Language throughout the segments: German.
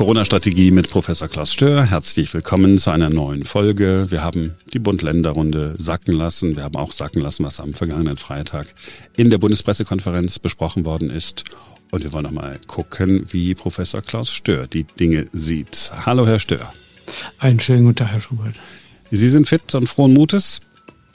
Corona-Strategie mit Professor Klaus Stör. Herzlich willkommen zu einer neuen Folge. Wir haben die Bund-Länder-Runde sacken lassen. Wir haben auch sacken lassen, was am vergangenen Freitag in der Bundespressekonferenz besprochen worden ist. Und wir wollen nochmal gucken, wie Professor Klaus Stör die Dinge sieht. Hallo, Herr Stör. Einen schönen guten Tag, Herr Schubert. Sie sind fit und frohen Mutes?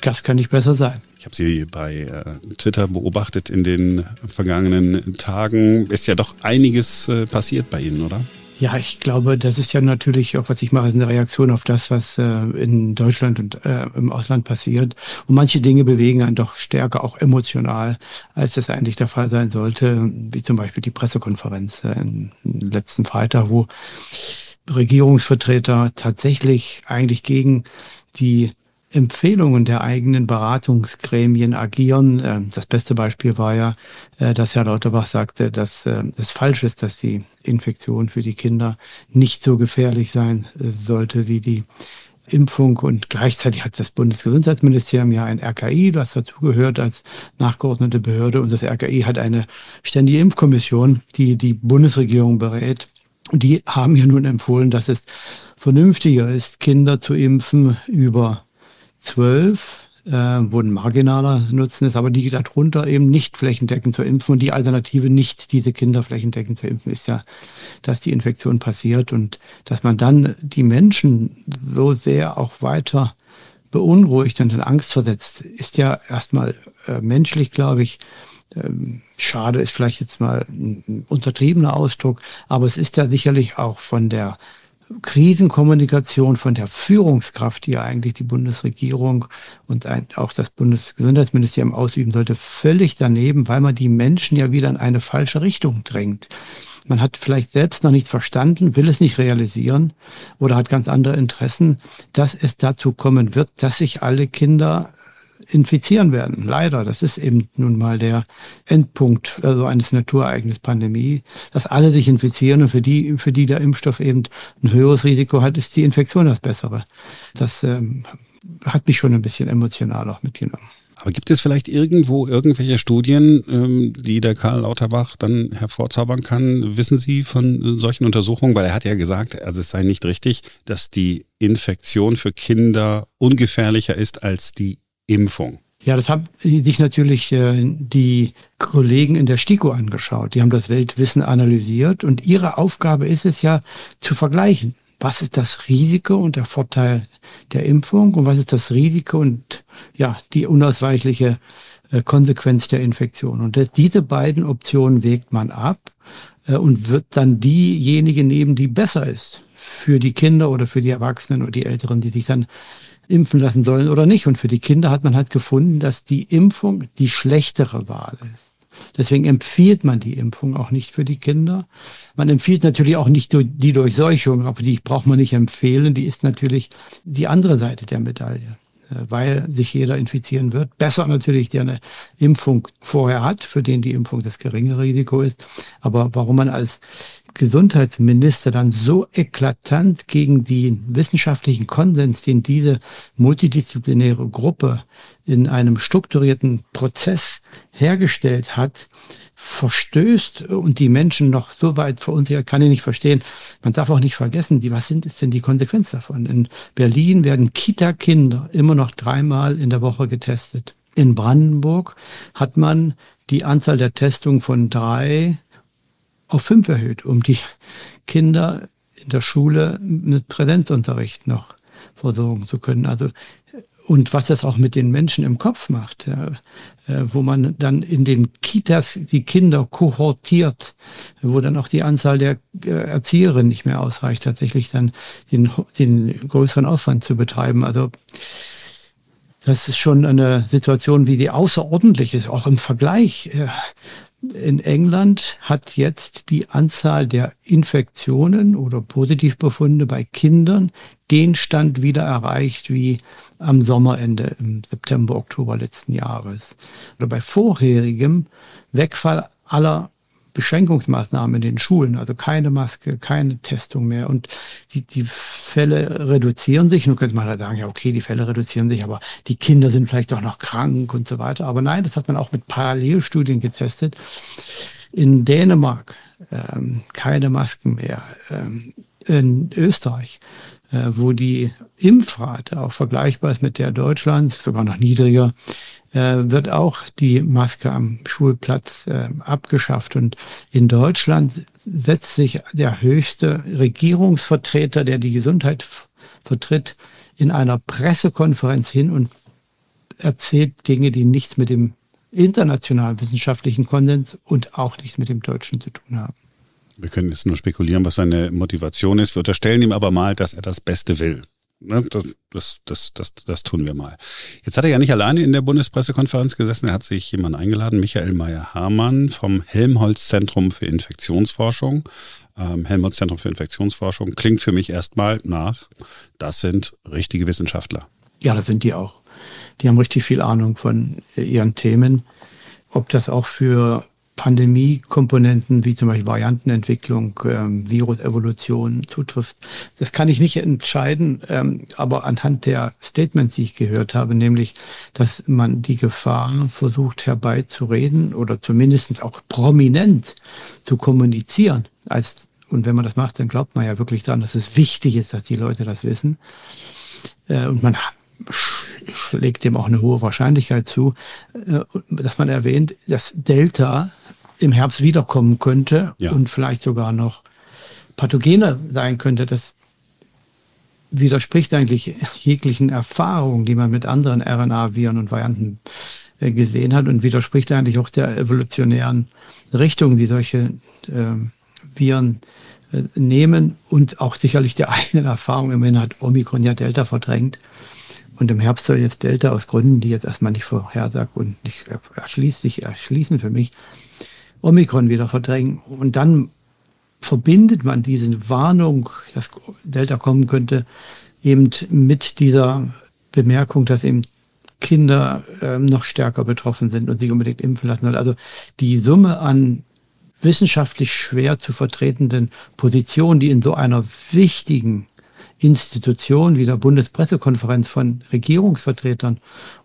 Das kann nicht besser sein. Ich habe Sie bei äh, Twitter beobachtet in den vergangenen Tagen. Ist ja doch einiges äh, passiert bei Ihnen, oder? Ja, ich glaube, das ist ja natürlich auch, was ich mache, ist eine Reaktion auf das, was äh, in Deutschland und äh, im Ausland passiert. Und manche Dinge bewegen einen doch stärker auch emotional, als das eigentlich der Fall sein sollte, wie zum Beispiel die Pressekonferenz äh, im letzten Freitag, wo Regierungsvertreter tatsächlich eigentlich gegen die Empfehlungen der eigenen Beratungsgremien agieren. Ähm, das beste Beispiel war ja, äh, dass Herr Lauterbach sagte, dass äh, es falsch ist, dass die Infektion für die Kinder nicht so gefährlich sein äh, sollte wie die Impfung und gleichzeitig hat das Bundesgesundheitsministerium ja ein RKI, das dazugehört als nachgeordnete Behörde und das RKI hat eine ständige Impfkommission, die die Bundesregierung berät. Und die haben ja nun empfohlen, dass es vernünftiger ist, Kinder zu impfen über 12, äh, ein marginaler Nutzen ist, aber die darunter eben nicht flächendeckend zu impfen. Und die Alternative, nicht diese Kinder flächendeckend zu impfen, ist ja, dass die Infektion passiert und dass man dann die Menschen so sehr auch weiter beunruhigt und in Angst versetzt, ist ja erstmal äh, menschlich, glaube ich, ähm, schade ist vielleicht jetzt mal ein untertriebener Ausdruck, aber es ist ja sicherlich auch von der Krisenkommunikation von der Führungskraft, die ja eigentlich die Bundesregierung und auch das Bundesgesundheitsministerium ausüben sollte, völlig daneben, weil man die Menschen ja wieder in eine falsche Richtung drängt. Man hat vielleicht selbst noch nichts verstanden, will es nicht realisieren oder hat ganz andere Interessen, dass es dazu kommen wird, dass sich alle Kinder infizieren werden. Leider, das ist eben nun mal der Endpunkt also eines Naturereignisses Pandemie, dass alle sich infizieren und für die, für die der Impfstoff eben ein höheres Risiko hat, ist die Infektion das Bessere. Das ähm, hat mich schon ein bisschen emotional auch mitgenommen. Aber gibt es vielleicht irgendwo irgendwelche Studien, ähm, die der Karl Lauterbach dann hervorzaubern kann? Wissen Sie von solchen Untersuchungen? Weil er hat ja gesagt, also es sei nicht richtig, dass die Infektion für Kinder ungefährlicher ist als die Impfung? Ja, das haben sich natürlich äh, die Kollegen in der STIKO angeschaut. Die haben das Weltwissen analysiert und ihre Aufgabe ist es ja zu vergleichen. Was ist das Risiko und der Vorteil der Impfung und was ist das Risiko und ja, die unausweichliche äh, Konsequenz der Infektion? Und diese beiden Optionen wägt man ab äh, und wird dann diejenige nehmen, die besser ist für die Kinder oder für die Erwachsenen oder die Älteren, die sich dann impfen lassen sollen oder nicht. Und für die Kinder hat man halt gefunden, dass die Impfung die schlechtere Wahl ist. Deswegen empfiehlt man die Impfung auch nicht für die Kinder. Man empfiehlt natürlich auch nicht die Durchseuchung, aber die braucht man nicht empfehlen. Die ist natürlich die andere Seite der Medaille, äh, weil sich jeder infizieren wird. Besser natürlich, der eine Impfung vorher hat, für den die Impfung das geringe Risiko ist. Aber warum man als Gesundheitsminister dann so eklatant gegen den wissenschaftlichen Konsens, den diese multidisziplinäre Gruppe in einem strukturierten Prozess hergestellt hat, verstößt und die Menschen noch so weit verunsichert, kann ich nicht verstehen. Man darf auch nicht vergessen, die, was sind ist denn die Konsequenz davon? In Berlin werden Kita-Kinder immer noch dreimal in der Woche getestet. In Brandenburg hat man die Anzahl der Testungen von drei auf fünf erhöht, um die Kinder in der Schule mit Präsenzunterricht noch versorgen zu können. Also und was das auch mit den Menschen im Kopf macht, ja, äh, wo man dann in den Kitas die Kinder kohortiert, wo dann auch die Anzahl der äh, Erzieherinnen nicht mehr ausreicht, tatsächlich dann den, den größeren Aufwand zu betreiben. Also das ist schon eine Situation, wie die außerordentlich ist, auch im Vergleich. In England hat jetzt die Anzahl der Infektionen oder Positivbefunde bei Kindern den Stand wieder erreicht wie am Sommerende im September, Oktober letzten Jahres. Oder bei vorherigem Wegfall aller Beschränkungsmaßnahmen in den Schulen, also keine Maske, keine Testung mehr. Und die, die Fälle reduzieren sich. Nun könnte man da sagen, ja, okay, die Fälle reduzieren sich, aber die Kinder sind vielleicht doch noch krank und so weiter. Aber nein, das hat man auch mit Parallelstudien getestet. In Dänemark ähm, keine Masken mehr. Ähm, in Österreich, äh, wo die Impfrate auch vergleichbar ist mit der Deutschlands, sogar noch niedriger, wird auch die Maske am Schulplatz äh, abgeschafft. Und in Deutschland setzt sich der höchste Regierungsvertreter, der die Gesundheit vertritt, in einer Pressekonferenz hin und erzählt Dinge, die nichts mit dem internationalen wissenschaftlichen Konsens und auch nichts mit dem Deutschen zu tun haben. Wir können jetzt nur spekulieren, was seine Motivation ist. Wir unterstellen ihm aber mal, dass er das Beste will. Ne, das, das, das, das, tun wir mal. Jetzt hat er ja nicht alleine in der Bundespressekonferenz gesessen. Er hat sich jemanden eingeladen, Michael Meyer-Hamann vom Helmholtz-Zentrum für Infektionsforschung. Ähm, Helmholtz-Zentrum für Infektionsforschung klingt für mich erstmal nach, das sind richtige Wissenschaftler. Ja, das sind die auch. Die haben richtig viel Ahnung von ihren Themen. Ob das auch für Pandemie-Komponenten wie zum Beispiel Variantenentwicklung, ähm, Virusevolution zutrifft. Das kann ich nicht entscheiden, ähm, aber anhand der Statements, die ich gehört habe, nämlich, dass man die Gefahr versucht herbeizureden oder zumindest auch prominent zu kommunizieren. Als, und wenn man das macht, dann glaubt man ja wirklich daran, dass es wichtig ist, dass die Leute das wissen. Äh, und man schlägt dem auch eine hohe Wahrscheinlichkeit zu, äh, dass man erwähnt, dass Delta im Herbst wiederkommen könnte ja. und vielleicht sogar noch pathogener sein könnte. Das widerspricht eigentlich jeglichen Erfahrungen, die man mit anderen RNA-Viren und Varianten äh, gesehen hat und widerspricht eigentlich auch der evolutionären Richtung, die solche äh, Viren äh, nehmen und auch sicherlich der eigenen Erfahrung. Immerhin hat Omikron ja Delta verdrängt. Und im Herbst soll jetzt Delta aus Gründen, die jetzt erstmal nicht vorhersagt und nicht erschließt, sich erschließen für mich, Omikron wieder verdrängen. Und dann verbindet man diese Warnung, dass Delta kommen könnte, eben mit dieser Bemerkung, dass eben Kinder äh, noch stärker betroffen sind und sich unbedingt impfen lassen. Also die Summe an wissenschaftlich schwer zu vertretenden Positionen, die in so einer wichtigen Institution wie der Bundespressekonferenz von Regierungsvertretern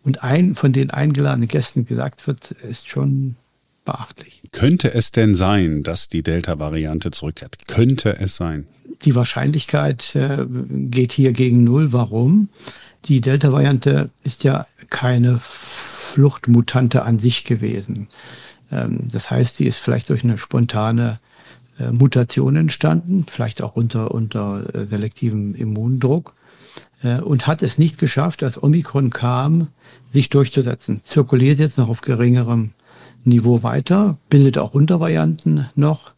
und ein, von den eingeladenen Gästen gesagt wird, ist schon beachtlich. Könnte es denn sein, dass die Delta-Variante zurückkehrt? Könnte es sein? Die Wahrscheinlichkeit äh, geht hier gegen Null. Warum? Die Delta-Variante ist ja keine Fluchtmutante an sich gewesen. Ähm, das heißt, sie ist vielleicht durch eine spontane äh, Mutation entstanden, vielleicht auch unter, unter äh, selektivem Immundruck und hat es nicht geschafft, als Omikron kam, sich durchzusetzen. Zirkuliert jetzt noch auf geringerem Niveau weiter, bildet auch Untervarianten noch,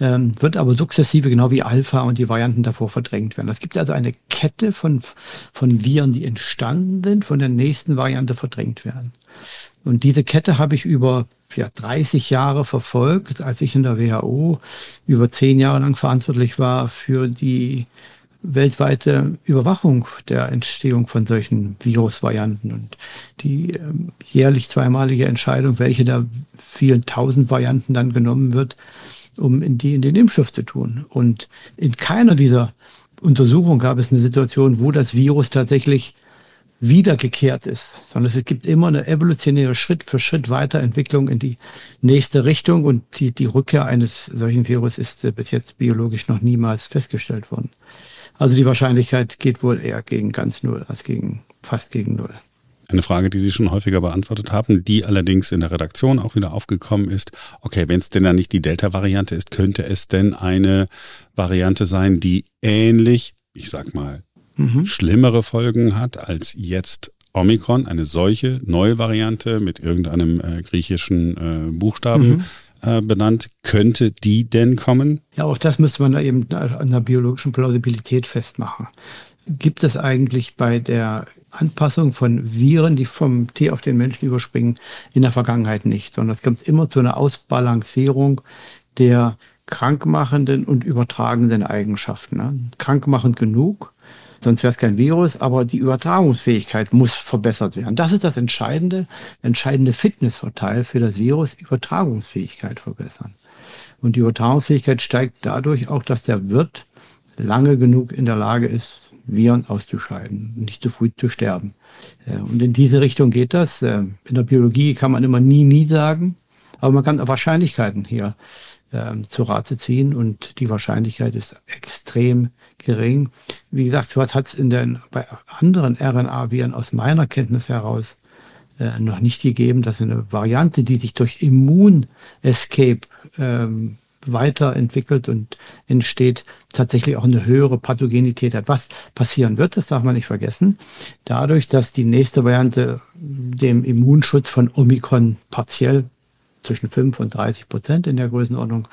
ähm, wird aber sukzessive, genau wie Alpha und die Varianten davor verdrängt werden. Es gibt also eine Kette von, von Viren, die entstanden sind, von der nächsten Variante verdrängt werden. Und diese Kette habe ich über ja, 30 Jahre verfolgt, als ich in der WHO über zehn Jahre lang verantwortlich war für die weltweite Überwachung der Entstehung von solchen Virusvarianten und die äh, jährlich zweimalige Entscheidung, welche der vielen tausend Varianten dann genommen wird, um in die in den Impfstoff zu tun. Und in keiner dieser Untersuchungen gab es eine Situation, wo das Virus tatsächlich wiedergekehrt ist, sondern es gibt immer eine evolutionäre Schritt für Schritt Weiterentwicklung in die nächste Richtung und die, die Rückkehr eines solchen Virus ist äh, bis jetzt biologisch noch niemals festgestellt worden. Also die Wahrscheinlichkeit geht wohl eher gegen ganz null als gegen fast gegen null. Eine Frage, die Sie schon häufiger beantwortet haben, die allerdings in der Redaktion auch wieder aufgekommen ist. Okay, wenn es denn dann nicht die Delta-Variante ist, könnte es denn eine Variante sein, die ähnlich, ich sag mal, mhm. schlimmere Folgen hat als jetzt Omikron, eine solche neue Variante mit irgendeinem äh, griechischen äh, Buchstaben. Mhm äh, benannt. Könnte die denn kommen? Ja, auch das müsste man da eben an der biologischen Plausibilität festmachen. Gibt es eigentlich bei der Anpassung von Viren, die vom Tier auf den Menschen überspringen, in der Vergangenheit nicht, sondern es kommt immer zu einer Ausbalancierung der krankmachenden und übertragenden Eigenschaften. Ne? Krankmachend genug, sonst wäre es kein Virus, aber die Übertragungsfähigkeit muss verbessert werden. Das ist das entscheidende, entscheidende Fitnessvorteil für das Virus, Übertragungsfähigkeit verbessern. Und die Übertragungsfähigkeit steigt dadurch auch, dass der Wirt lange genug in der Lage ist, Viren auszuscheiden, nicht zu früh zu sterben. Äh, und in diese Richtung geht das. Äh, in der Biologie kann man immer nie, nie sagen. Aber man kann Wahrscheinlichkeiten hier äh, zu Rate ziehen und die Wahrscheinlichkeit ist extrem gering. Wie gesagt, sowas hat es in den bei anderen RNA-Viren aus meiner Kenntnis heraus äh, noch nicht gegeben, dass eine Variante, die sich durch Immun-Escape ähm, weiterentwickelt und entsteht, tatsächlich auch eine höhere Pathogenität hat. Was passieren wird, das darf man nicht vergessen. Dadurch, dass die nächste Variante dem Immunschutz von Omikron partiell zwischen 5 und 30 Prozent in der Größenordnung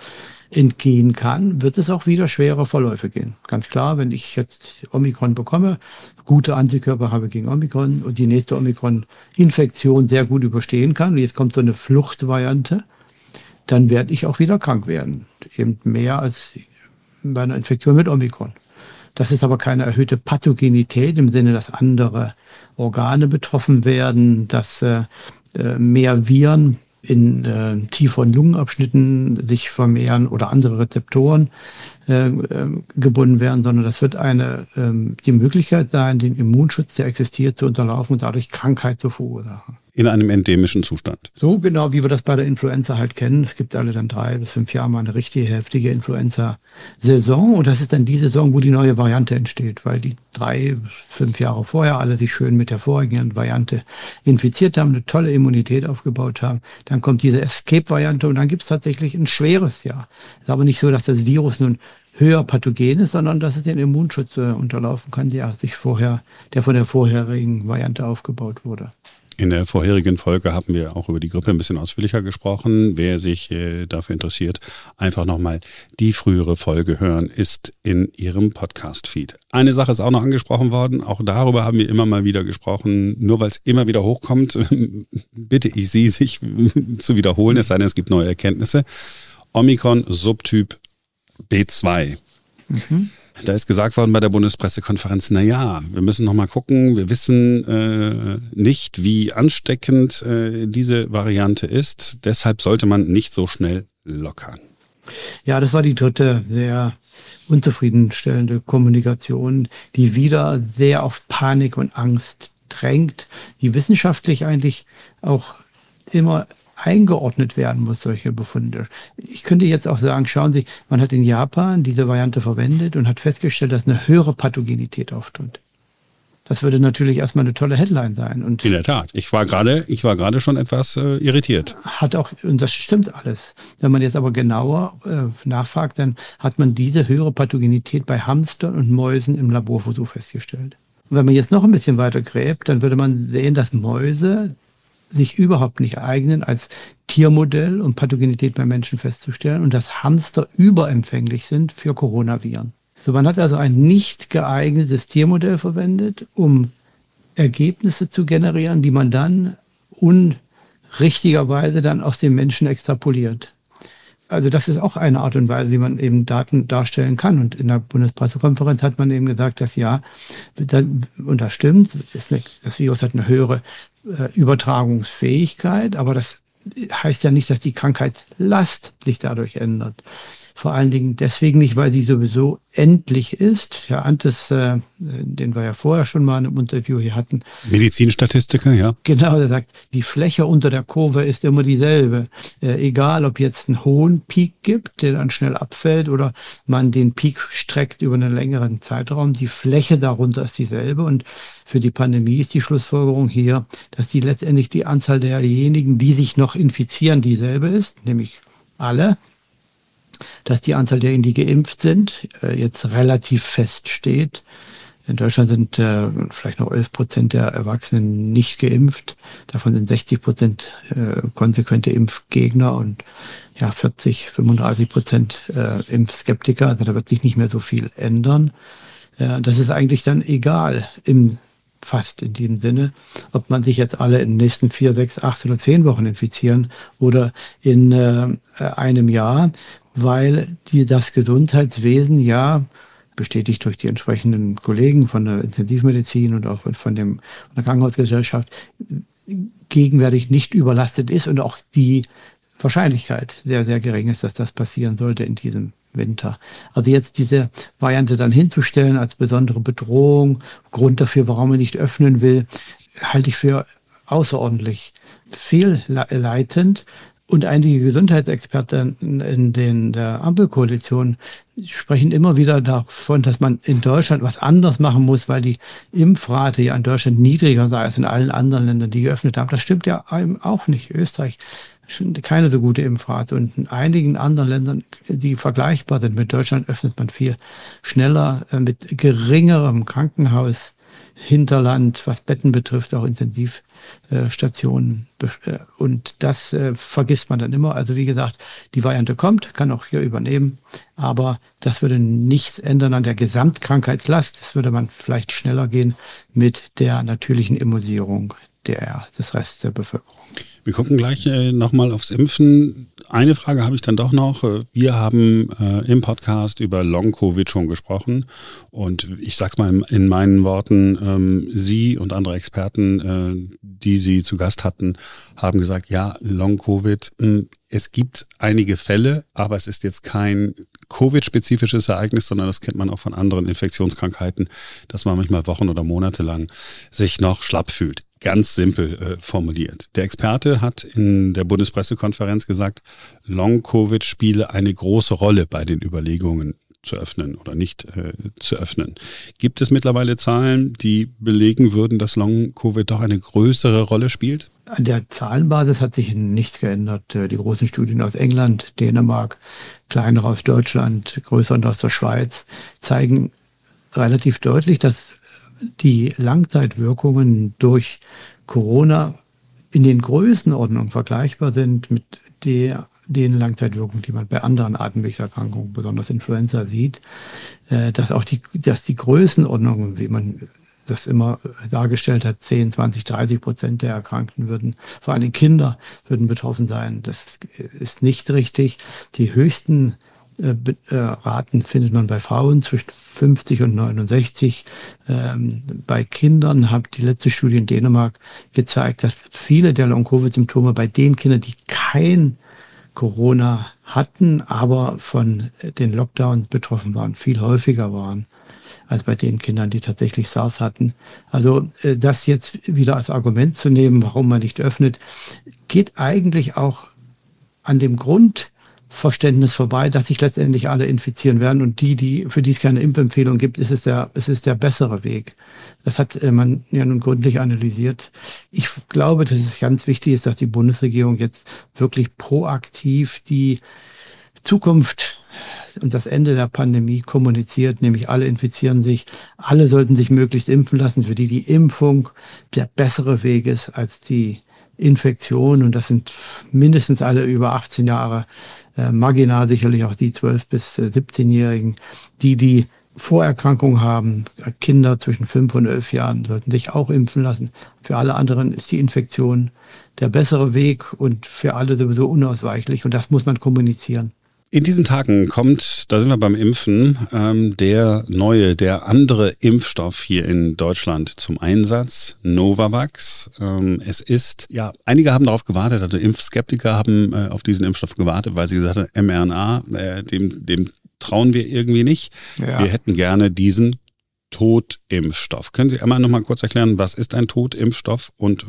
entgehen kann, wird es auch wieder schwere Verläufe gehen. Ganz klar, wenn ich jetzt Omikron bekomme, gute Antikörper habe gegen Omikron und die nächste Omikron-Infektion sehr gut überstehen kann, und jetzt kommt so eine Fluchtvariante, dann werde ich auch wieder krank werden. Eben mehr als bei einer Infektion mit Omikron. Das ist aber keine erhöhte Pathogenität im Sinne, dass andere Organe betroffen werden, dass äh, äh mehr Viren in äh, tieferen Lungenabschnitten sich vermehren oder andere Rezeptoren äh, äh, gebunden werden, sondern das wird eine ähm, die Möglichkeit sein, den Immunschutz, der existiert, zu unterlaufen und dadurch Krankheit zu verursachen in einem endemischen Zustand. So genau, wie wir das bei der Influenza halt kennen. Es gibt alle dann drei bis fünf Jahre mal eine richtig heftige Influenza-Saison. Und das ist dann die Saison, wo die neue Variante entsteht, weil die drei, fünf Jahre vorher alle sich schön mit der vorigen Variante infiziert haben, eine tolle Immunität aufgebaut haben. Dann kommt diese Escape-Variante und dann gibt es tatsächlich ein schweres Jahr. Ist aber nicht so, dass das Virus nun höher pathogen ist, sondern dass es den Immunschutz äh, unterlaufen kann, der sich vorher, der von der vorherigen Variante aufgebaut wurde. In der vorherigen Folge haben wir auch über die Grippe ein bisschen ausführlicher gesprochen. Wer sich äh, dafür interessiert, einfach nochmal die frühere Folge hören, ist in Ihrem Podcast-Feed. Eine Sache ist auch noch angesprochen worden, auch darüber haben wir immer mal wieder gesprochen. Nur weil es immer wieder hochkommt, bitte ich Sie, sich zu wiederholen, es sei denn, es gibt neue Erkenntnisse. Omikron Subtyp B2. Mhm. Da ist gesagt worden bei der Bundespressekonferenz, na ja, wir müssen noch mal gucken, wir wissen äh, nicht, wie ansteckend äh, diese Variante ist, deshalb sollte man nicht so schnell lockern. Ja, das war die dritte sehr unzufriedenstellende Kommunikation, die wieder sehr auf Panik und Angst drängt, die wissenschaftlich eigentlich auch immer eingeordnet werden muss, solche Befunde. Ich könnte jetzt auch sagen, schauen Sie, man hat in Japan diese Variante verwendet und hat festgestellt, dass eine höhere Pathogenität auftritt. Das würde natürlich erstmal eine tolle Headline sein. Und in der Tat. Ich war gerade, ich war gerade schon etwas äh, irritiert. Hat auch, und das stimmt alles. Wenn man jetzt aber genauer äh, nachfragt, dann hat man diese höhere Pathogenität bei Hamstern und Mäusen im Laborversuch festgestellt. Und wenn man jetzt noch ein bisschen weiter gräbt, dann würde man sehen, dass Mäuse sich überhaupt nicht eignen, als Tiermodell und Pathogenität bei Menschen festzustellen und dass Hamster überempfänglich sind für Coronaviren. So, man hat also ein nicht geeignetes Tiermodell verwendet, um Ergebnisse zu generieren, die man dann unrichtigerweise dann aus dem Menschen extrapoliert. Also das ist auch eine Art und Weise, wie man eben Daten darstellen kann. Und in der Bundespressekonferenz hat man eben gesagt, dass ja, und das stimmt, das Virus hat eine höhere äh, Übertragungsfähigkeit, aber das heißt ja nicht, dass die Krankheitslast sich dadurch ändert. Vor allen Dingen deswegen nicht, weil sie sowieso endlich ist. Herr Antes, äh, den wir ja vorher schon mal in einem Interview hier hatten. Medizinstatistiker, ja. Genau, der sagt, die Fläche unter der Kurve ist immer dieselbe. Äh, egal, ob jetzt einen hohen Peak gibt, der dann schnell abfällt, oder man den Peak streckt über einen längeren Zeitraum, die Fläche darunter ist dieselbe. Und für die Pandemie ist die Schlussfolgerung hier, dass die letztendlich die Anzahl derjenigen, die sich noch infizieren, dieselbe ist, nämlich alle, dass die Anzahl derjenigen, die geimpft sind, äh, jetzt relativ fest steht. In Deutschland sind äh, vielleicht noch 11 Prozent der Erwachsenen nicht geimpft. Davon sind 60 Prozent äh, konsequente Impfgegner und ja, 40, 35 Prozent äh, Impfskeptiker. Also da wird sich nicht mehr so viel ändern. Äh, das ist eigentlich dann egal im fast in diesem Sinne, ob man sich jetzt alle in den nächsten vier, sechs, acht oder zehn Wochen infizieren oder in äh, einem Jahr, weil die, das Gesundheitswesen ja bestätigt durch die entsprechenden Kollegen von der Intensivmedizin und auch von, dem, von der Krankenhausgesellschaft gegenwärtig nicht überlastet ist und auch die Wahrscheinlichkeit sehr, sehr gering ist, dass das passieren sollte in diesem Winter. Also jetzt diese Variante dann hinzustellen als besondere Bedrohung, Grund dafür, warum man nicht öffnen will, halte ich für außerordentlich fehlleitend Und einige Gesundheitsexperten in den, der Ampelkoalition sprechen immer wieder davon, dass man in Deutschland was anders machen muss, weil die Impfrate ja in Deutschland niedriger sei als in allen anderen Ländern, die geöffnet haben. Das stimmt ja auch nicht. Österreich keine so gute Impfrate. Und in einigen anderen Ländern, die vergleichbar sind mit Deutschland, öffnet man viel schneller äh, mit geringerem Krankenhaus. Hinterland, was Betten betrifft, auch Intensivstationen. Äh, und das äh, vergisst man dann immer. Also wie gesagt, die Variante kommt, kann auch hier übernehmen, aber das würde nichts ändern an der Gesamtkrankheitslast. Das würde man vielleicht schneller gehen mit der natürlichen Immunisierung der, des Restes der Bevölkerung. Wir gucken gleich äh, nochmal aufs Impfen. Eine Frage habe ich dann doch noch. Wir haben äh, im Podcast über Long-Covid schon gesprochen. Und ich sage es mal in, in, meinen Worten, ähm, Sie und andere Experten, äh, die Sie zu Gast hatten, haben gesagt, ja, Long-Covid, hm, es gibt einige Fälle, aber es ist jetzt kein Covid-spezifisches Ereignis, sondern das kennt man auch von anderen Infektionskrankheiten, dass man manchmal Wochen oder Monate lang sich noch schlapp fühlt ganz simpel äh, formuliert. Der Experte hat in der Bundespressekonferenz gesagt, Long-Covid spiele eine große Rolle bei den Überlegungen zu öffnen oder nicht äh, zu öffnen. Gibt es mittlerweile Zahlen, die belegen würden, dass Long-Covid doch eine größere Rolle spielt? An der Zahlenbasis hat sich nichts geändert. Äh, die großen Studien aus England, Dänemark, kleinere aus Deutschland, größere aus der Schweiz zeigen relativ deutlich, dass die Langzeitwirkungen durch Corona in den Größenordnungen vergleichbar sind mit der, den Langzeitwirkungen, die man bei anderen Atemwegserkrankungen, besonders Influenza, sieht, äh, dass auch die, dass die Größenordnungen, wie man das immer dargestellt hat, 10, 20, 30 Prozent der Erkrankten würden, vor allem Kinder, würden betroffen sein. Das ist, ist nicht richtig. Die höchsten äh, äh, Raten findet man bei Frauen zwischen 50 und 69. Ähm, bei Kindern hat die letzte Studie in Dänemark gezeigt, dass viele der Long-Covid-Symptome bei den Kindern, die kein Corona hatten, aber von den Lockdowns betroffen waren, viel häufiger waren als bei den Kindern, die tatsächlich SARS hatten. Also äh, das jetzt wieder als Argument zu nehmen, warum man nicht öffnet, geht eigentlich auch an dem Grund Verständnis vorbei, dass sich letztendlich alle infizieren werden und die, die für die es keine Impfempfehlung gibt, ist es der, ist es der bessere Weg. Das hat äh, man ja nun gründlich analysiert. Ich glaube, dass es ganz wichtig ist, dass die Bundesregierung jetzt wirklich proaktiv die Zukunft und das Ende der Pandemie kommuniziert, nämlich alle infizieren sich, alle sollten sich möglichst impfen lassen, für die die Impfung der bessere Weg ist als die Infektion und das sind mindestens alle über 18 Jahre äh, marginal sicherlich auch die 12- bis 17-Jährigen, die die Vorerkrankungen haben. Kinder zwischen 5 und 11 Jahren sollten sich auch impfen lassen. Für alle anderen ist die Infektion der bessere Weg und für alle sowieso unausweichlich und das muss man kommunizieren. In diesen Tagen kommt, da sind wir beim Impfen, ähm, der neue, der andere Impfstoff hier in Deutschland zum Einsatz, Novavax. Ähm, es ist, ja, einige haben darauf gewartet, also Impfskeptiker haben äh, auf diesen Impfstoff gewartet, weil sie gesagt haben, mRNA, äh, dem, dem trauen wir irgendwie nicht. Ja. Wir hätten gerne diesen Totimpfstoff. Können Sie einmal nochmal kurz erklären, was ist ein Totimpfstoff und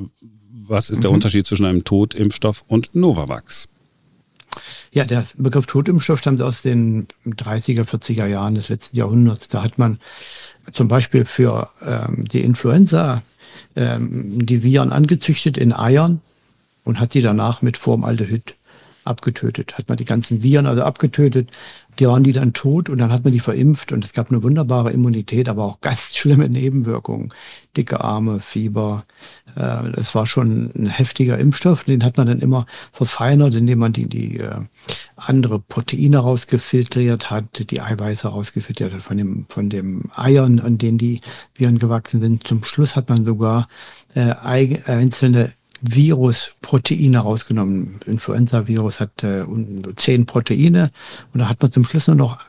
was ist mhm. der Unterschied zwischen einem Totimpfstoff und Novavax? Ja, der Begriff Totimpfstoff stammt aus den 30er, 40er Jahren des letzten Jahrhunderts. Da hat man zum Beispiel für ähm, die Influenza ähm, die Viren angezüchtet in Eiern und hat sie danach mit Formaldehyd abgetötet. Hat man die ganzen Viren also abgetötet, die waren die dann tot und dann hat man die verimpft und es gab eine wunderbare Immunität, aber auch ganz schlimme Nebenwirkungen. Dicke Arme, Fieber. Äh, das war schon ein heftiger Impfstoff. Den hat man dann immer verfeinert, indem man die, die äh, andere Proteine rausgefiltriert hat, die Eiweiße rausgefiltriert hat von dem, von dem Eiern, an denen die Viren gewachsen sind. Zum Schluss hat man sogar äh, einzelne Virusproteine rausgenommen. Influenza-Virus hat äh, zehn Proteine und da hat man zum Schluss nur noch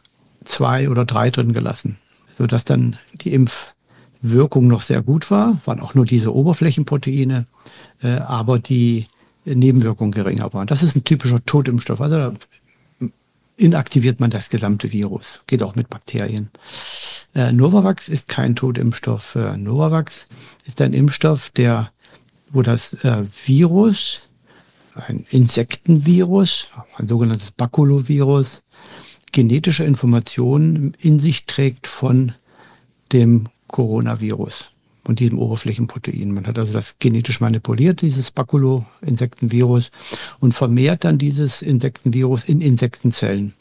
zwei oder drei drin gelassen, sodass dann die Impfwirkung noch sehr gut war, waren auch nur diese Oberflächenproteine, äh, aber die Nebenwirkungen geringer waren. Das ist ein typischer Totimpfstoff. Also da inaktiviert man das gesamte Virus. Geht auch mit Bakterien. Äh, Novavax ist kein Totimpfstoff. Äh, Novavax ist ein Impfstoff, der wo das äh, Virus ein Insektenvirus, ein sogenanntes Baculovirus, genetische Informationen in sich trägt von dem Coronavirus und diesem Oberflächenprotein. Man hat also das genetisch manipuliert, dieses Baculo-Insektenvirus, und vermehrt dann dieses Insektenvirus in Insektenzellen.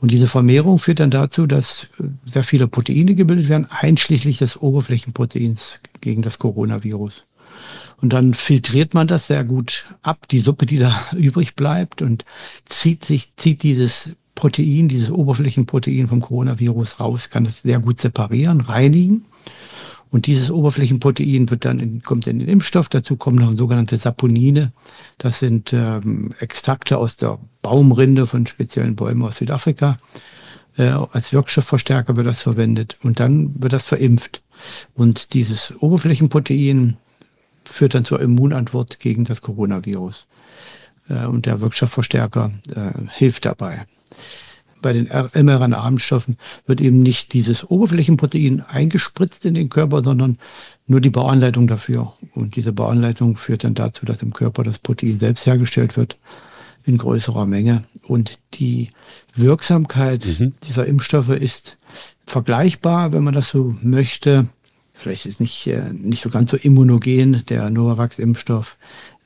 Und diese Vermehrung führt dann dazu, dass sehr viele Proteine gebildet werden, einschließlich des Oberflächenproteins gegen das Coronavirus. Und dann filtriert man das sehr gut ab, die Suppe, die da übrig bleibt, und zieht sich, zieht dieses Protein, dieses Oberflächenprotein vom Coronavirus raus, kann es sehr gut separieren, reinigen. Und dieses Oberflächenprotein wird dann in, kommt in den Impfstoff. Dazu kommen noch sogenannte Saponine. Das sind ähm, Extrakte aus der Baumrinde von speziellen Bäumen aus Südafrika. Äh, als Wirkstoffverstärker wird das verwendet und dann wird das verimpft. Und dieses Oberflächenprotein führt dann zur Immunantwort gegen das Coronavirus. Äh, und der Wirkstoffverstärker äh, hilft dabei bei den mRNA-Stoffen wird eben nicht dieses Oberflächenprotein eingespritzt in den Körper, sondern nur die Bauanleitung dafür. Und diese Bauanleitung führt dann dazu, dass im Körper das Protein selbst hergestellt wird in größerer Menge. Und die Wirksamkeit mhm. dieser Impfstoffe ist vergleichbar, wenn man das so möchte. Vielleicht ist nicht, äh, nicht so ganz so immunogen der Novavax-Impfstoff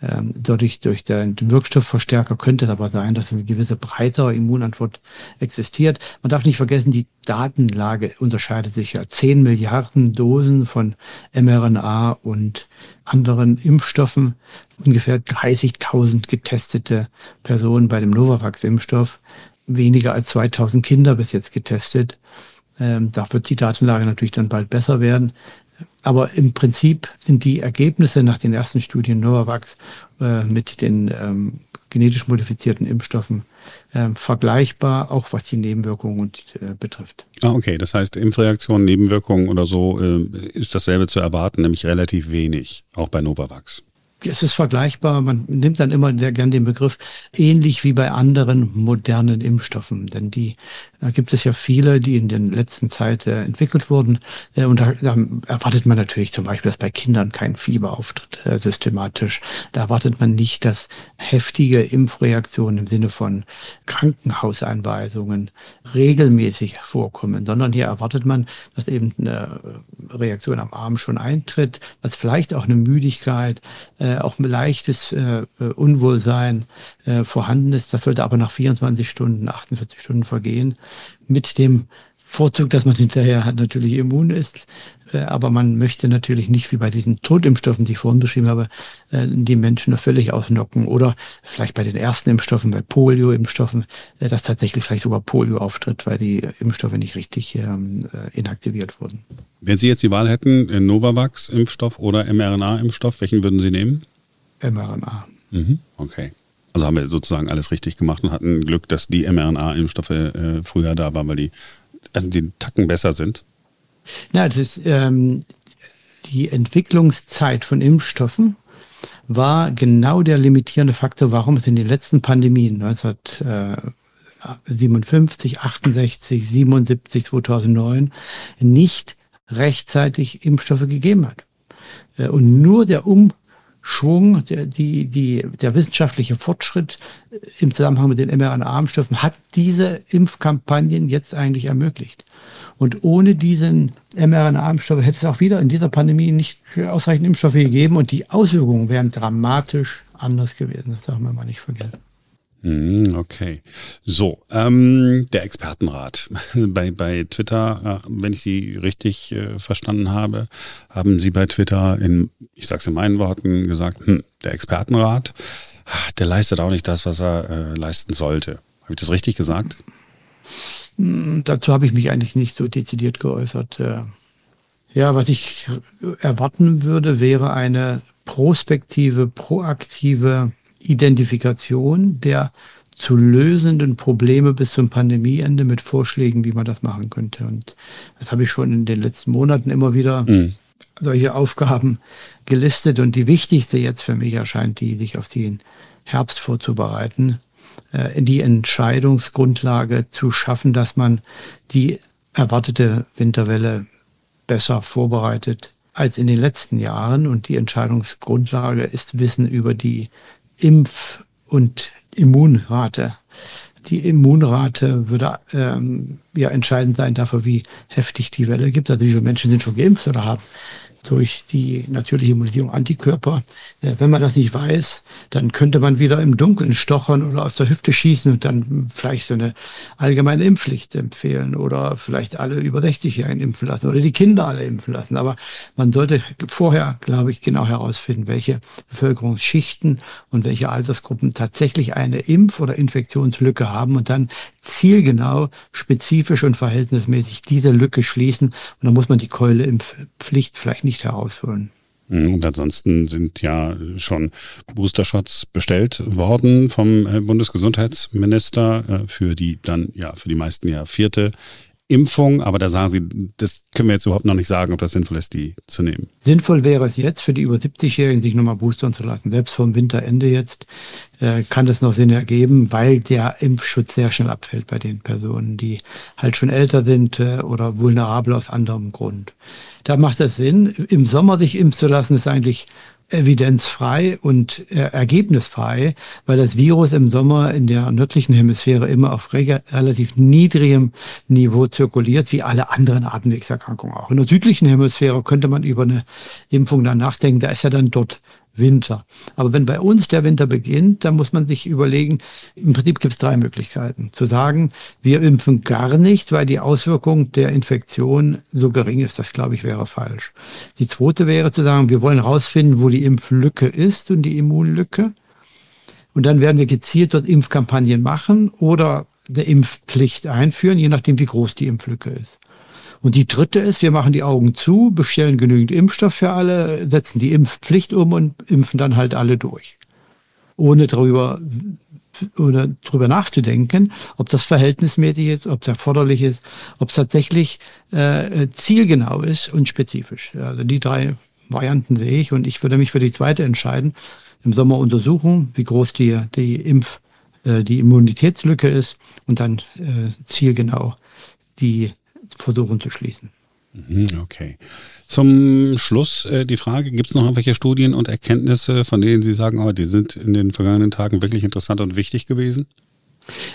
ähm, dadurch durch den Wirkstoffverstärker könnte es aber sein, dass eine gewisse breitere Immunantwort existiert. Man darf nicht vergessen, die Datenlage unterscheidet sich ja. 10 Milliarden Dosen von mRNA und anderen Impfstoffen, ungefähr 30.000 getestete Personen bei dem Novavax-Impfstoff, weniger als 2000 Kinder bis jetzt getestet. Ähm, da wird die Datenlage natürlich dann bald besser werden. Aber im Prinzip sind die Ergebnisse nach den ersten Studien Novavax äh, mit den ähm, genetisch modifizierten Impfstoffen äh, vergleichbar, auch was die Nebenwirkungen und, äh, betrifft. Ah, okay. Das heißt, Impfreaktionen, Nebenwirkungen oder so äh, ist dasselbe zu erwarten, nämlich relativ wenig, auch bei Novavax es ist vergleichbar, man nimmt dann immer sehr gern den Begriff, ähnlich wie bei anderen modernen Impfstoffen. Denn die da gibt es ja viele, die in der letzten Zeit äh, entwickelt wurden. Äh, und da, da, erwartet man natürlich zum Beispiel, dass bei Kindern kein Fieber auftritt, äh, systematisch. Da erwartet man nicht, dass heftige Impfreaktionen im Sinne von Krankenhauseinweisungen regelmäßig vorkommen, sondern hier erwartet man, dass eben eine Reaktion am Arm schon eintritt, dass vielleicht auch eine Müdigkeit, äh, auch ein leichtes äh, Unwohlsein äh, vorhanden ist. Das sollte aber nach 24 Stunden, 48 Stunden vergehen mit dem Vorzug, dass man hinterher halt natürlich immun ist. Äh, aber man möchte natürlich nicht wie bei diesen Totimpfstoffen, die ich vorhin beschrieben habe, äh, die Menschen nur völlig ausnocken. Oder vielleicht bei den ersten Impfstoffen, bei Polio-Impfstoffen, äh, dass tatsächlich vielleicht sogar Polio auftritt, weil die Impfstoffe nicht richtig ähm, inaktiviert wurden. Wenn Sie jetzt die Wahl hätten, Novavax-Impfstoff oder mRNA-Impfstoff, welchen würden Sie nehmen? mRNA. Mhm, okay. Also haben wir sozusagen alles richtig gemacht und hatten Glück, dass die mRNA-Impfstoffe früher da waren, weil die äh, die Tacken besser sind. Na, das ähm, die Entwicklungszeit von Impfstoffen war genau der limitierende Faktor, warum es in den letzten Pandemien 1957, 68, 77, 2009 nicht rechtzeitig Impfstoffe gegeben hat. Äh, und nur der Um Schwung, der, die, die, der wissenschaftliche Fortschritt im Zusammenhang mit den mRNA-Impfstoffen hat diese Impfkampagnen jetzt eigentlich ermöglicht. Und ohne diesen mRNA-Impfstoff hätte es auch wieder in dieser Pandemie nicht ausreichend Impfstoffe gegeben und die Auswirkungen wären dramatisch anders gewesen. Das darf man mal nicht vergessen. Hm, okay. So, ähm, der Expertenrat. Bei, bei Twitter, äh, wenn ich Sie richtig äh, verstanden habe, haben Sie bei Twitter in, ich sage es in meinen Worten, gesagt, hm, der Expertenrat, der leistet auch nicht das, was er äh, leisten sollte. Habe ich das richtig gesagt? Hm, dazu habe ich mich eigentlich nicht so dezidiert geäußert. Äh. Ja, was ich erwarten würde, wäre eine prospektive, proaktive Identifikation der zu lösenden Probleme bis zum Pandemieende mit Vorschlägen, wie man das machen könnte. Und das habe ich schon in den letzten Monaten immer wieder mhm. solche Aufgaben gelistet. Und die wichtigste jetzt für mich erscheint die, sich auf den Herbst vorzubereiten, äh, die Entscheidungsgrundlage zu schaffen, dass man die erwartete Winterwelle besser vorbereitet als in den letzten Jahren. Und die Entscheidungsgrundlage ist Wissen über die Impf und Immunrate. Die Immunrate würde ähm, ja entscheidend sein dafür, wie heftig die Welle gibt. Also wie viele Menschen sind schon geimpft oder haben durch die natürliche Immunisierung Antikörper. Äh, wenn man das nicht weiß, dann könnte man wieder im Dunkeln stochern oder aus der Hüfte schießen und dann vielleicht so eine allgemeine Impfpflicht empfehlen oder vielleicht alle über 60-Jährigen impfen lassen oder die Kinder alle impfen lassen. Aber man sollte vorher, glaube ich, genau herausfinden, welche Bevölkerungsschichten und welche Altersgruppen tatsächlich eine Impf- oder Infektionslücke haben und dann zielgenau, spezifisch und verhältnismäßig diese Lücke schließen. Und dann muss man die Keule Impfpflicht vielleicht nicht herausholen. Mhm, und ansonsten sind ja schon Booster-Shots bestellt worden vom äh, Bundesgesundheitsminister äh, für die dann ja für die meisten ja vierte Impfung, aber da sagen Sie, das können wir jetzt überhaupt noch nicht sagen, ob das sinnvoll ist, die zu nehmen. Sinnvoll wäre es jetzt für die über 70-Jährigen, sich nochmal boostern zu lassen. Selbst vom Winterende jetzt äh, kann das noch Sinn ergeben, weil der Impfschutz sehr schnell abfällt bei den Personen, die halt schon älter sind äh, oder vulnerabel aus anderem Grund. Da macht es Sinn, im Sommer sich impfen zu lassen, ist eigentlich evidenzfrei und äh, ergebnisfrei, weil das Virus im Sommer in der nördlichen Hemisphäre immer auf relativ niedrigem Niveau zirkuliert, wie alle anderen Atemwegserkrankungen auch. In der südlichen Hemisphäre könnte man über eine Impfung dann nachdenken, da ist ja dann dort Winter. Aber wenn bei uns der Winter beginnt, dann muss man sich überlegen, im Prinzip gibt es drei Möglichkeiten. Zu sagen, wir impfen gar nicht, weil die Auswirkung der Infektion so gering ist, das glaube ich wäre falsch. Die zweite wäre zu sagen, wir wollen herausfinden, wo die Impflücke ist und die Immunlücke. Und dann werden wir gezielt dort Impfkampagnen machen oder eine Impfpflicht einführen, je nachdem, wie groß die Impflücke ist. Und die dritte ist, wir machen die Augen zu, bestellen genügend Impfstoff für alle, setzen die Impfpflicht um und impfen dann halt alle durch. Ohne darüber oder darüber nachzudenken, ob das verhältnismäßig ist, ob es erforderlich ist, ob es tatsächlich äh, zielgenau ist und spezifisch. Also die drei Varianten sehe ich und ich würde mich für die zweite entscheiden. Im Sommer untersuchen, wie groß die, die Impf, äh, die Immunitätslücke ist und dann äh, zielgenau die versuchen zu schließen. Mhm, okay. Zum Schluss äh, die Frage, gibt es noch irgendwelche Studien und Erkenntnisse, von denen Sie sagen, oh, die sind in den vergangenen Tagen wirklich interessant und wichtig gewesen?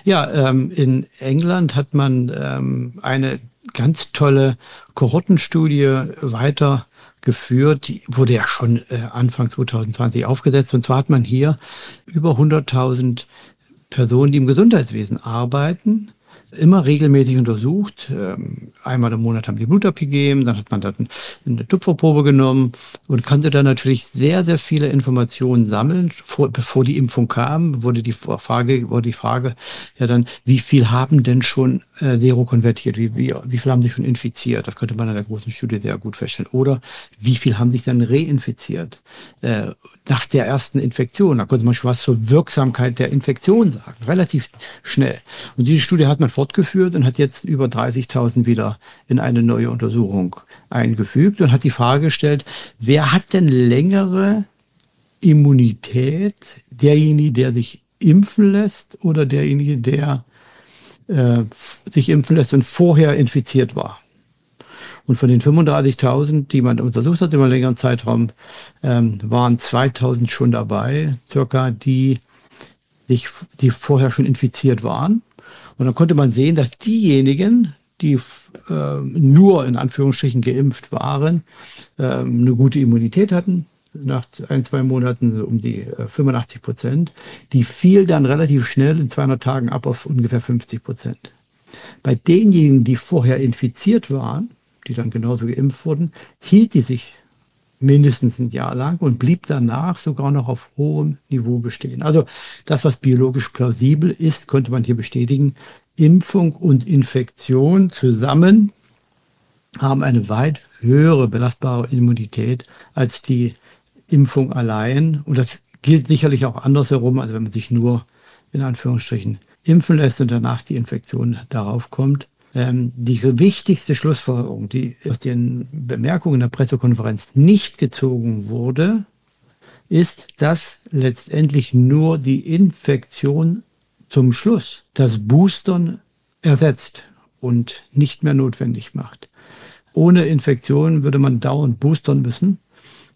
Ja, ähm, in England hat man ähm, eine ganz tolle Kohortenstudie weitergeführt. Die wurde ja schon äh, Anfang 2020 aufgesetzt. Und zwar hat man hier über 100.000 Personen, die im Gesundheitswesen arbeiten, immer regelmäßig untersucht. Ähm, einmal im Monat haben die Blut abgegeben, dann hat man dann eine Tupferprobe genommen und konnte dann natürlich sehr, sehr viele Informationen sammeln. Vor, bevor die Impfung kam, wurde die Frage, wurde die Frage ja dann, wie viel haben denn schon äh, serokonvertiert? Wie, wie, wie viel haben sich schon infiziert? Das könnte man in der großen Studie sehr gut feststellen. Oder wie viel haben sich dann reinfiziert? Äh, nach der ersten Infektion. Da konnte man schon was zur Wirksamkeit der Infektion sagen. Relativ schnell. Und diese Studie hat man fortgeführt und hat jetzt über 30.000 wieder in eine neue Untersuchung eingefügt und hat die Frage gestellt, wer hat denn längere Immunität? Derjenige, der sich impfen lässt oder derjenige, der äh, sich impfen lässt und vorher infiziert war? Und von den 35.000, die man untersucht hat über einen längeren Zeitraum, ähm, waren 2.000 schon dabei, circa, die, sich, die vorher schon infiziert waren. Und dann konnte man sehen, dass diejenigen, die äh, nur in Anführungsstrichen geimpft waren, äh, eine gute Immunität hatten, nach ein, zwei Monaten um die äh, 85 Prozent. Die fiel dann relativ schnell in 200 Tagen ab auf ungefähr 50 Prozent. Bei denjenigen, die vorher infiziert waren, die dann genauso geimpft wurden, hielt die sich mindestens ein Jahr lang und blieb danach sogar noch auf hohem Niveau bestehen. Also das, was biologisch plausibel ist, könnte man hier bestätigen. Impfung und Infektion zusammen haben eine weit höhere belastbare Immunität als die Impfung allein. Und das gilt sicherlich auch andersherum, also wenn man sich nur in Anführungsstrichen impfen lässt und danach die Infektion darauf kommt. Ähm, die wichtigste Schlussfolgerung, die aus den Bemerkungen der Pressekonferenz nicht gezogen wurde, ist, dass letztendlich nur die Infektion zum Schluss das Boostern ersetzt und nicht mehr notwendig macht. Ohne Infektion würde man dauernd boostern müssen.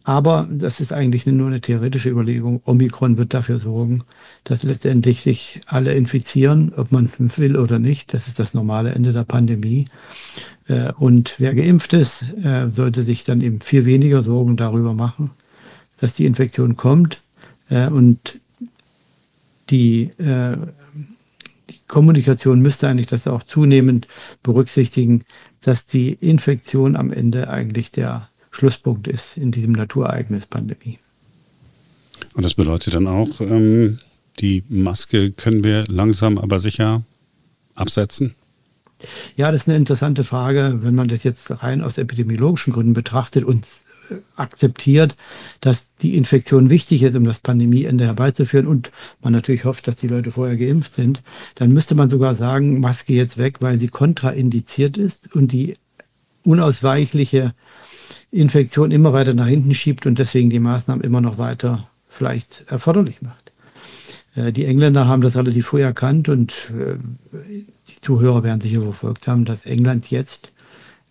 Aber das ist eigentlich nur eine theoretische Überlegung. Omikron wird dafür sorgen, dass letztendlich sich alle infizieren, ob man will oder nicht. Das ist das normale Ende der Pandemie. Äh, und wer geimpft ist, äh, sollte sich dann eben viel weniger Sorgen darüber machen, dass die Infektion kommt. Äh, und die, die Kommunikation müsste eigentlich das auch zunehmend berücksichtigen, dass die Infektion am Ende eigentlich der Schlusspunkt ist in diesem Naturereignis Pandemie. Und das bedeutet dann auch, ähm, die Maske können wir langsam aber sicher absetzen? Ja, das ist eine interessante Frage, wenn man das jetzt rein aus epidemiologischen Gründen betrachtet und äh, akzeptiert, dass die Infektion wichtig ist, um das Pandemieende herbeizuführen und man natürlich hofft, dass die Leute vorher geimpft sind, dann müsste man sogar sagen, Maske jetzt weg, weil sie kontraindiziert ist und die unausweichliche Infektion immer weiter nach hinten schiebt und deswegen die Maßnahmen immer noch weiter vielleicht erforderlich macht. Äh, die Engländer haben das relativ früh erkannt und äh, die Zuhörer werden sicher verfolgt haben, dass England jetzt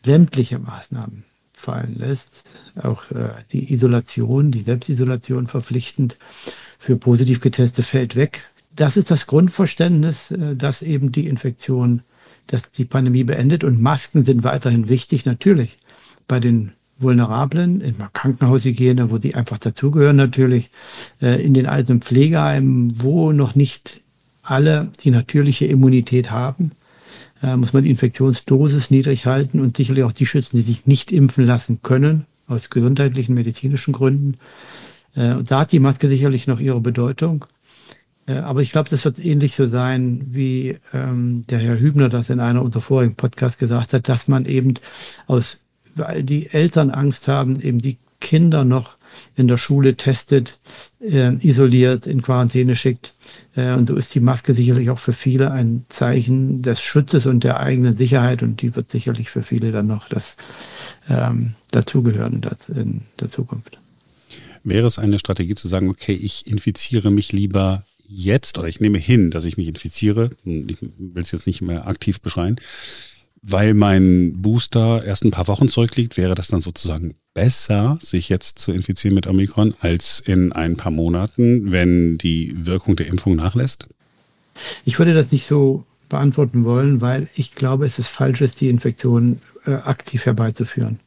sämtliche Maßnahmen fallen lässt, auch äh, die Isolation, die Selbstisolation verpflichtend für positiv Getestete fällt weg. Das ist das Grundverständnis, dass eben die Infektion, dass die Pandemie beendet und Masken sind weiterhin wichtig, natürlich bei den Vulnerablen, in der Krankenhaushygiene, wo die einfach dazugehören natürlich, äh, in den alten Pflegeheimen, wo noch nicht alle die natürliche Immunität haben, äh, muss man die Infektionsdosis niedrig halten und sicherlich auch die schützen, die sich nicht impfen lassen können, aus gesundheitlichen, medizinischen Gründen. Äh, und da hat die Maske sicherlich noch ihre Bedeutung. Aber ich glaube, das wird ähnlich so sein, wie ähm, der Herr Hübner das in einer unserer vorigen Podcasts gesagt hat, dass man eben aus weil die Eltern Angst haben, eben die Kinder noch in der Schule testet, äh, isoliert, in Quarantäne schickt. Äh, und so ist die Maske sicherlich auch für viele ein Zeichen des Schutzes und der eigenen Sicherheit. Und die wird sicherlich für viele dann noch das ähm, dazugehören in in der Zukunft. Wäre es eine Strategie zu sagen, okay, ich infiziere mich lieber jetzt oder ich nehme hin, dass ich mich infiziere. Ich will es jetzt nicht mehr aktiv beschreien weil mein Booster erst ein paar Wochen zurückliegt, wäre das dann sozusagen besser, sich jetzt zu infizieren mit Omikron, als in ein paar Monaten, wenn die Wirkung der Impfung nachlässt? Ich würde das nicht so beantworten wollen, weil ich glaube, es ist falsch die Infektion äh, aktiv herbeizuführen.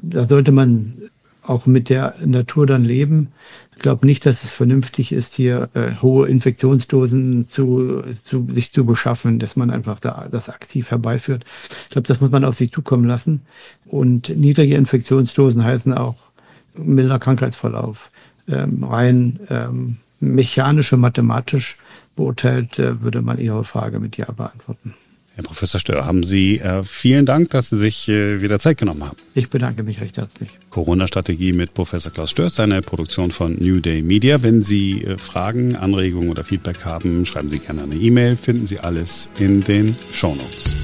Da sollte man auch mit der Natur dann leben. Ich glaube nicht, dass es vernünftig ist, hier äh, hohe Infektionsdosen zu, zu, sich zu beschaffen, dass man einfach da das aktiv herbeiführt. Ich glaube, das muss man auf sich zukommen lassen. Und niedrige Infektionsdosen heißen auch milder Krankheitsverlauf. Ähm, rein ähm, mechanisch und mathematisch beurteilt, äh, würde man Ihre Frage mit Ja beantworten. Herr Professor Stör, haben Sie äh, vielen Dank, dass Sie sich äh, wieder Zeit genommen haben. Ich bedanke mich recht herzlich. Corona-Strategie mit Professor Klaus Stör ist eine Produktion von New Day Media. Wenn Sie äh, Fragen, Anregungen oder Feedback haben, schreiben Sie gerne eine E-Mail. Finden Sie alles in den Show Notes.